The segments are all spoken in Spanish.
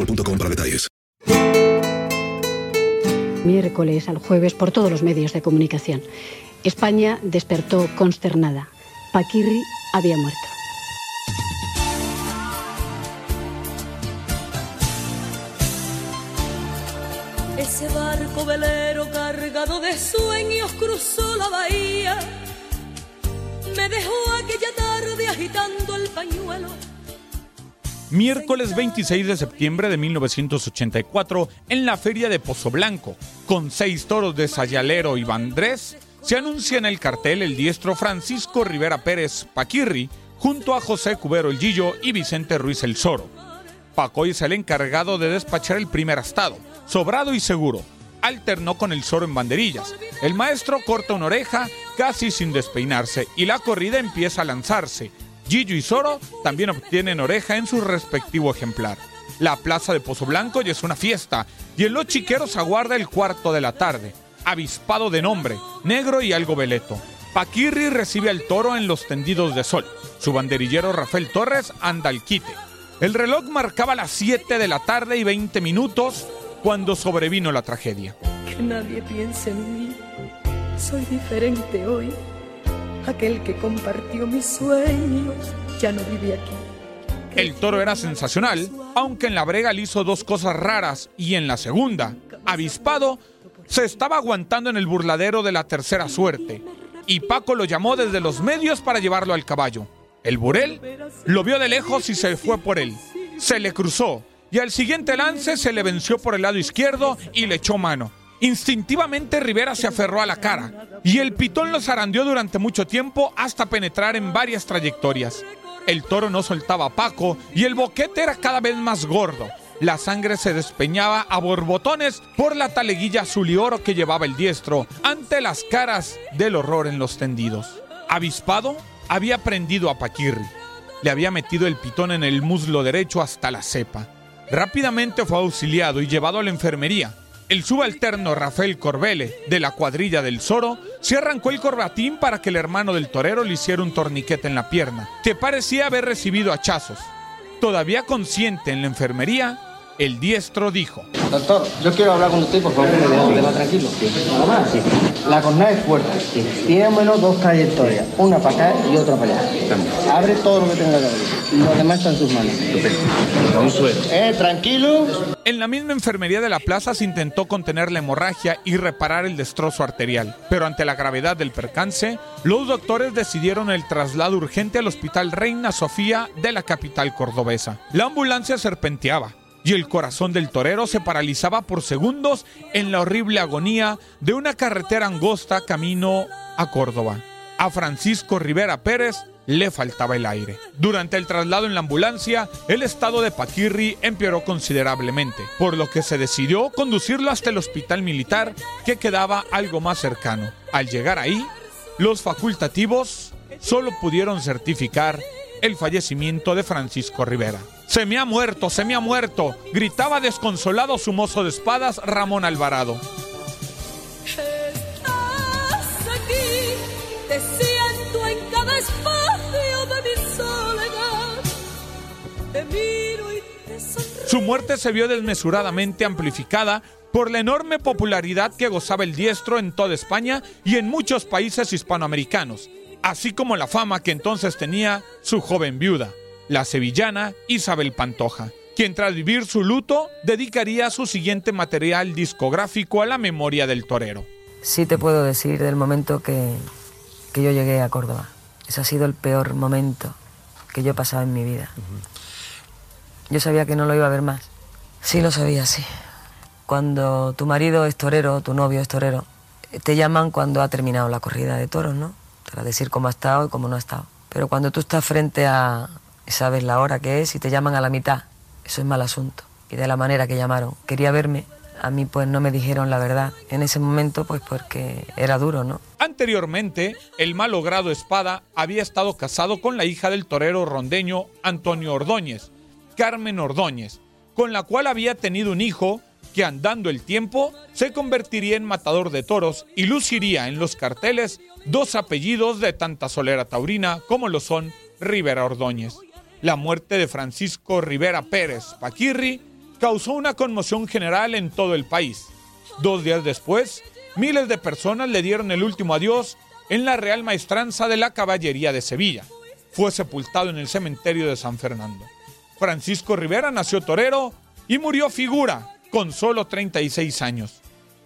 boostmobile.com para detalles. Miércoles al jueves por todos los medios de comunicación. España despertó consternada. Paquirri había muerto. Ese barco velero cargado de sueños cruzó la bahía. Me dejó aquella tarde agitando el pañuelo. Miércoles 26 de septiembre de 1984, en la feria de Pozo Blanco, con seis toros de Sayalero y Vandrés, se anuncia en el cartel el diestro Francisco Rivera Pérez Paquirri, junto a José Cubero el Gillo y Vicente Ruiz el Zoro. Pacoy es el encargado de despachar el primer astado, sobrado y seguro. Alternó con el Zoro en banderillas. El maestro corta una oreja casi sin despeinarse y la corrida empieza a lanzarse. Gillo y Zoro también obtienen oreja en su respectivo ejemplar. La plaza de Pozo Blanco ya es una fiesta y en los chiqueros aguarda el cuarto de la tarde. Avispado de nombre, negro y algo veleto. Paquirri recibe al toro en los tendidos de sol. Su banderillero Rafael Torres anda al quite. El reloj marcaba las 7 de la tarde y 20 minutos cuando sobrevino la tragedia. Que nadie piense en mí. Soy diferente hoy. Aquel que compartió mis sueños ya no vive aquí. El toro era sensacional, aunque en la brega le hizo dos cosas raras y en la segunda, avispado, se estaba aguantando en el burladero de la tercera suerte y Paco lo llamó desde los medios para llevarlo al caballo. El burel lo vio de lejos y se fue por él. Se le cruzó y al siguiente lance se le venció por el lado izquierdo y le echó mano. Instintivamente Rivera se aferró a la cara y el pitón lo zarandeó durante mucho tiempo hasta penetrar en varias trayectorias. El toro no soltaba a Paco y el boquete era cada vez más gordo. La sangre se despeñaba a borbotones por la taleguilla azul y oro que llevaba el diestro ante las caras del horror en los tendidos. Avispado, había prendido a Paquirri. Le había metido el pitón en el muslo derecho hasta la cepa. Rápidamente fue auxiliado y llevado a la enfermería. El subalterno Rafael Corbele, de la cuadrilla del Zoro, se arrancó el corbatín para que el hermano del torero le hiciera un torniquete en la pierna, que parecía haber recibido hachazos. Todavía consciente en la enfermería, el diestro dijo: Doctor, yo quiero hablar con usted, por favor. Queda tranquilo. Nada más. La cornada es fuerte. Tiene al menos dos trayectorias. Una para acá y otra para allá. Abre todo lo que tenga que abrir. Lo demás está en sus manos. Un suero. Eh, tranquilo. En la misma enfermería de la plaza se intentó contener la hemorragia y reparar el destrozo arterial, pero ante la gravedad del percance, los doctores decidieron el traslado urgente al Hospital Reina Sofía de la capital cordobesa. La ambulancia serpenteaba. Y el corazón del torero se paralizaba por segundos en la horrible agonía de una carretera angosta camino a Córdoba. A Francisco Rivera Pérez le faltaba el aire. Durante el traslado en la ambulancia, el estado de Paquirri empeoró considerablemente, por lo que se decidió conducirlo hasta el hospital militar que quedaba algo más cercano. Al llegar ahí, los facultativos solo pudieron certificar el fallecimiento de Francisco Rivera. Se me ha muerto, se me ha muerto, gritaba desconsolado su mozo de espadas Ramón Alvarado. te siento en cada espacio de mi soledad. Te miro y te sonrío. Su muerte se vio desmesuradamente amplificada por la enorme popularidad que gozaba el diestro en toda España y en muchos países hispanoamericanos, así como la fama que entonces tenía su joven viuda, la sevillana Isabel Pantoja, quien tras vivir su luto dedicaría su siguiente material discográfico a la memoria del torero. Sí te puedo decir del momento que, que yo llegué a Córdoba. Ese ha sido el peor momento que yo he pasado en mi vida. Yo sabía que no lo iba a ver más. Sí lo sabía, sí. Cuando tu marido es torero, tu novio es torero, te llaman cuando ha terminado la corrida de toros, ¿no? Para decir cómo ha estado y cómo no ha estado. Pero cuando tú estás frente a, sabes la hora que es y te llaman a la mitad, eso es mal asunto. Y de la manera que llamaron, quería verme, a mí pues no me dijeron la verdad en ese momento pues porque era duro, ¿no? Anteriormente, el malogrado Espada había estado casado con la hija del torero rondeño Antonio Ordóñez, Carmen Ordóñez, con la cual había tenido un hijo que andando el tiempo se convertiría en matador de toros y luciría en los carteles dos apellidos de tanta solera taurina como lo son Rivera Ordóñez. La muerte de Francisco Rivera Pérez Paquirri causó una conmoción general en todo el país. Dos días después, miles de personas le dieron el último adiós en la Real Maestranza de la Caballería de Sevilla. Fue sepultado en el cementerio de San Fernando. Francisco Rivera nació torero y murió figura con solo 36 años.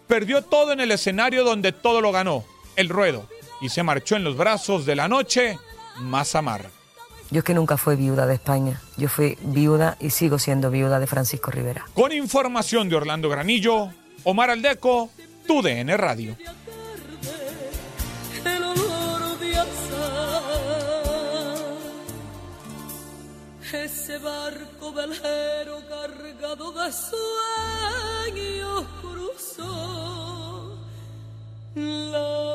Perdió todo en el escenario donde todo lo ganó, el ruedo, y se marchó en los brazos de la noche más amarga. Yo es que nunca fui viuda de España. Yo fui viuda y sigo siendo viuda de Francisco Rivera. Con información de Orlando Granillo, Omar Aldeco, TUDN Radio. El olor de azar. Ese barco velero cargado de sueños cruzó la